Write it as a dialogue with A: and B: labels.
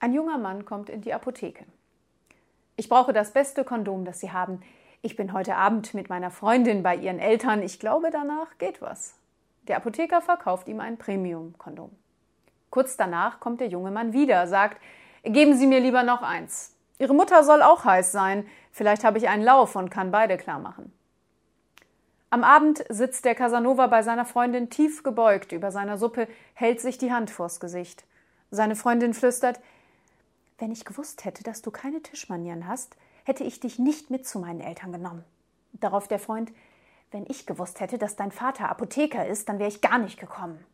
A: Ein junger Mann kommt in die Apotheke. Ich brauche das beste Kondom, das Sie haben. Ich bin heute Abend mit meiner Freundin bei ihren Eltern. Ich glaube, danach geht was. Der Apotheker verkauft ihm ein Premium-Kondom. Kurz danach kommt der junge Mann wieder, sagt, geben Sie mir lieber noch eins. Ihre Mutter soll auch heiß sein. Vielleicht habe ich einen Lauf und kann beide klar machen. Am Abend sitzt der Casanova bei seiner Freundin tief gebeugt über seiner Suppe, hält sich die Hand vors Gesicht. Seine Freundin flüstert, wenn ich gewusst hätte, dass du keine Tischmanieren hast, hätte ich dich nicht mit zu meinen Eltern genommen. Darauf der Freund, wenn ich gewusst hätte, dass dein Vater Apotheker ist, dann wäre ich gar nicht gekommen.